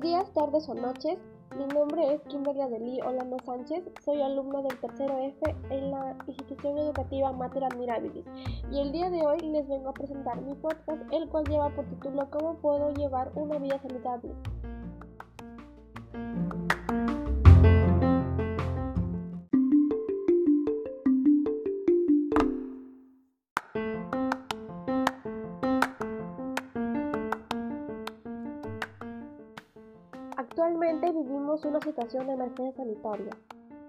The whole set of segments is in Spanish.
Días, tardes o noches. Mi nombre es Kimberly Adelí Olano Sánchez. Soy alumna del tercero F en la institución educativa Mater Admirabilis. Y el día de hoy les vengo a presentar mi podcast, el cual lleva por título ¿Cómo puedo llevar una vida saludable? Actualmente vivimos una situación de emergencia sanitaria.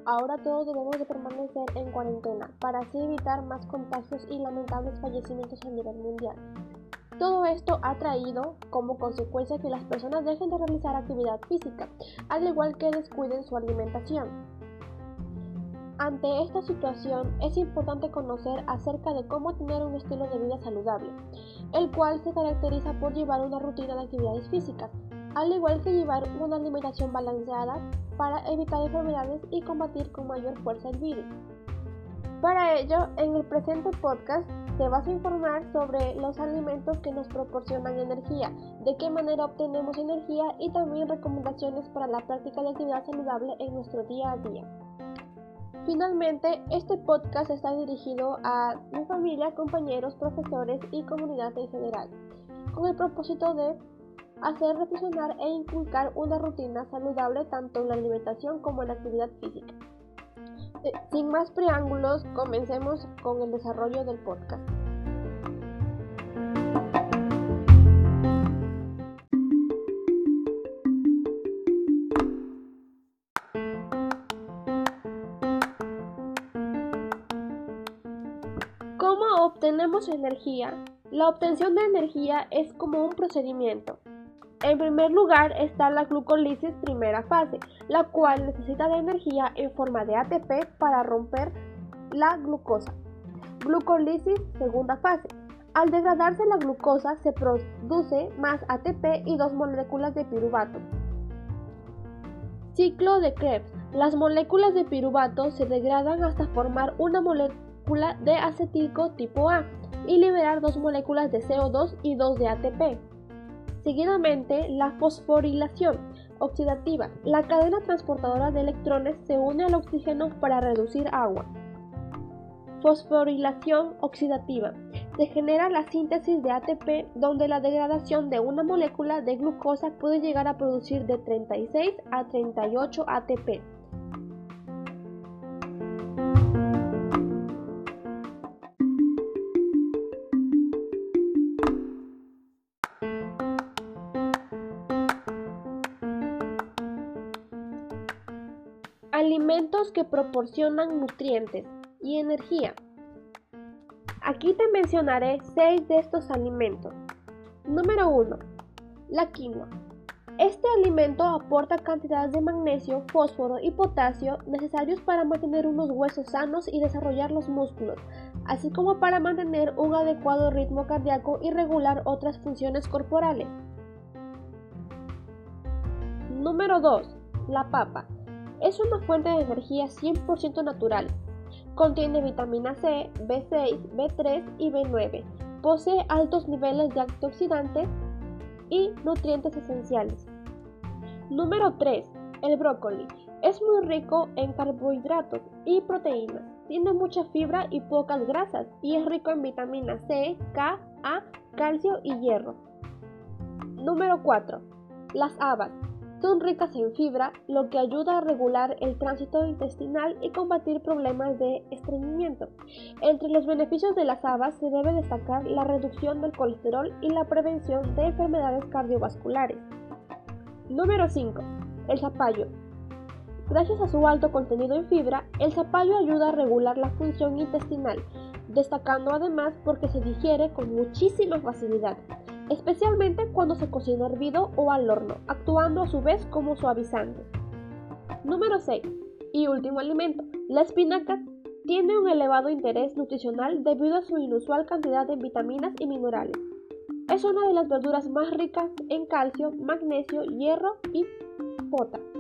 Ahora todos debemos de permanecer en cuarentena para así evitar más contagios y lamentables fallecimientos a nivel mundial. Todo esto ha traído como consecuencia que las personas dejen de realizar actividad física, al igual que descuiden su alimentación. Ante esta situación es importante conocer acerca de cómo tener un estilo de vida saludable, el cual se caracteriza por llevar una rutina de actividades físicas, al igual que llevar una alimentación balanceada para evitar enfermedades y combatir con mayor fuerza el virus. Para ello, en el presente podcast te vas a informar sobre los alimentos que nos proporcionan energía, de qué manera obtenemos energía y también recomendaciones para la práctica de actividad saludable en nuestro día a día. Finalmente, este podcast está dirigido a mi familia, compañeros, profesores y comunidad en general, con el propósito de hacer reflexionar e inculcar una rutina saludable tanto en la alimentación como en la actividad física. Eh, sin más preámbulos, comencemos con el desarrollo del podcast. ¿Cómo obtenemos energía? La obtención de energía es como un procedimiento en primer lugar está la glucólisis primera fase, la cual necesita de energía en forma de ATP para romper la glucosa. Glucólisis segunda fase. Al degradarse la glucosa se produce más ATP y dos moléculas de piruvato. Ciclo de Krebs. Las moléculas de piruvato se degradan hasta formar una molécula de acetilco tipo A y liberar dos moléculas de CO2 y dos de ATP. Seguidamente, la fosforilación oxidativa. La cadena transportadora de electrones se une al oxígeno para reducir agua. Fosforilación oxidativa. Se genera la síntesis de ATP donde la degradación de una molécula de glucosa puede llegar a producir de 36 a 38 ATP. Alimentos que proporcionan nutrientes y energía. Aquí te mencionaré 6 de estos alimentos. Número 1. La quinoa. Este alimento aporta cantidades de magnesio, fósforo y potasio necesarios para mantener unos huesos sanos y desarrollar los músculos, así como para mantener un adecuado ritmo cardíaco y regular otras funciones corporales. Número 2. La papa. Es una fuente de energía 100% natural. Contiene vitamina C, B6, B3 y B9. Posee altos niveles de antioxidantes y nutrientes esenciales. Número 3. El brócoli. Es muy rico en carbohidratos y proteínas. Tiene mucha fibra y pocas grasas y es rico en vitamina C, K, A, calcio y hierro. Número 4. Las habas. Son ricas en fibra, lo que ayuda a regular el tránsito intestinal y combatir problemas de estreñimiento. Entre los beneficios de las habas se debe destacar la reducción del colesterol y la prevención de enfermedades cardiovasculares. Número 5. El zapallo. Gracias a su alto contenido en fibra, el zapallo ayuda a regular la función intestinal, destacando además porque se digiere con muchísima facilidad especialmente cuando se cocina hervido o al horno, actuando a su vez como suavizante. Número 6. Y último alimento. La espinaca tiene un elevado interés nutricional debido a su inusual cantidad de vitaminas y minerales. Es una de las verduras más ricas en calcio, magnesio, hierro y potasio.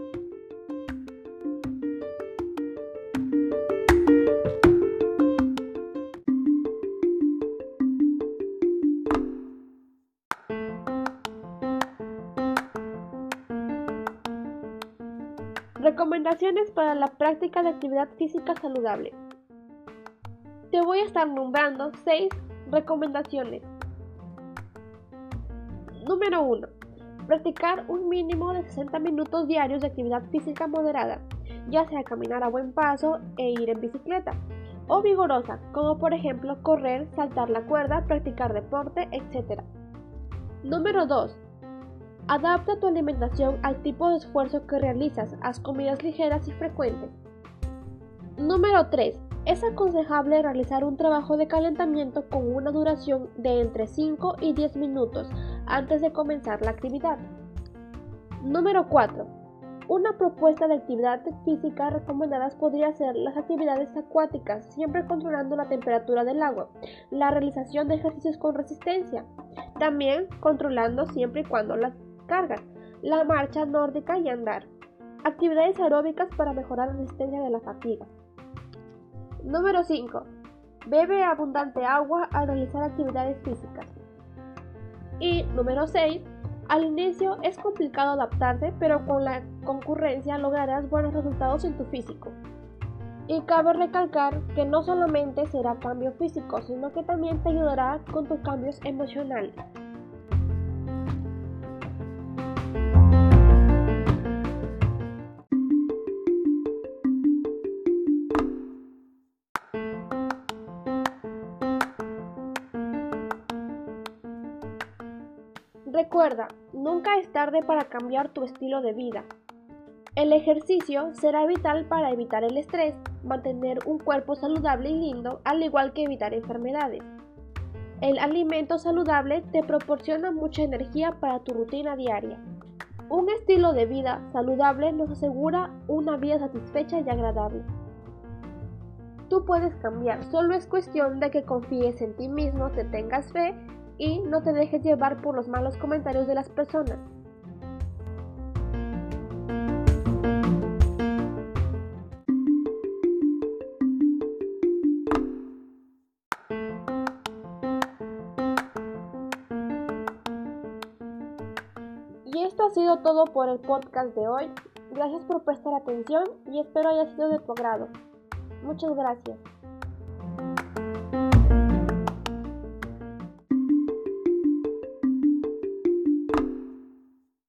Recomendaciones para la práctica de actividad física saludable. Te voy a estar nombrando 6 recomendaciones. Número 1. Practicar un mínimo de 60 minutos diarios de actividad física moderada, ya sea caminar a buen paso e ir en bicicleta, o vigorosa, como por ejemplo correr, saltar la cuerda, practicar deporte, etc. Número 2. Adapta tu alimentación al tipo de esfuerzo que realizas. Haz comidas ligeras y frecuentes. Número 3. Es aconsejable realizar un trabajo de calentamiento con una duración de entre 5 y 10 minutos antes de comenzar la actividad. Número 4. Una propuesta de actividad física recomendadas podría ser las actividades acuáticas, siempre controlando la temperatura del agua, la realización de ejercicios con resistencia, también controlando siempre y cuando las cargas, la marcha nórdica y andar. Actividades aeróbicas para mejorar la resistencia de la fatiga. Número 5. Bebe abundante agua al realizar actividades físicas. Y número 6. Al inicio es complicado adaptarse, pero con la concurrencia lograrás buenos resultados en tu físico. Y cabe recalcar que no solamente será cambio físico, sino que también te ayudará con tus cambios emocionales. Recuerda, nunca es tarde para cambiar tu estilo de vida. El ejercicio será vital para evitar el estrés, mantener un cuerpo saludable y lindo, al igual que evitar enfermedades. El alimento saludable te proporciona mucha energía para tu rutina diaria. Un estilo de vida saludable nos asegura una vida satisfecha y agradable. Tú puedes cambiar, solo es cuestión de que confíes en ti mismo, te tengas fe y no te dejes llevar por los malos comentarios de las personas. Y esto ha sido todo por el podcast de hoy. Gracias por prestar atención y espero haya sido de tu agrado. Muchas gracias.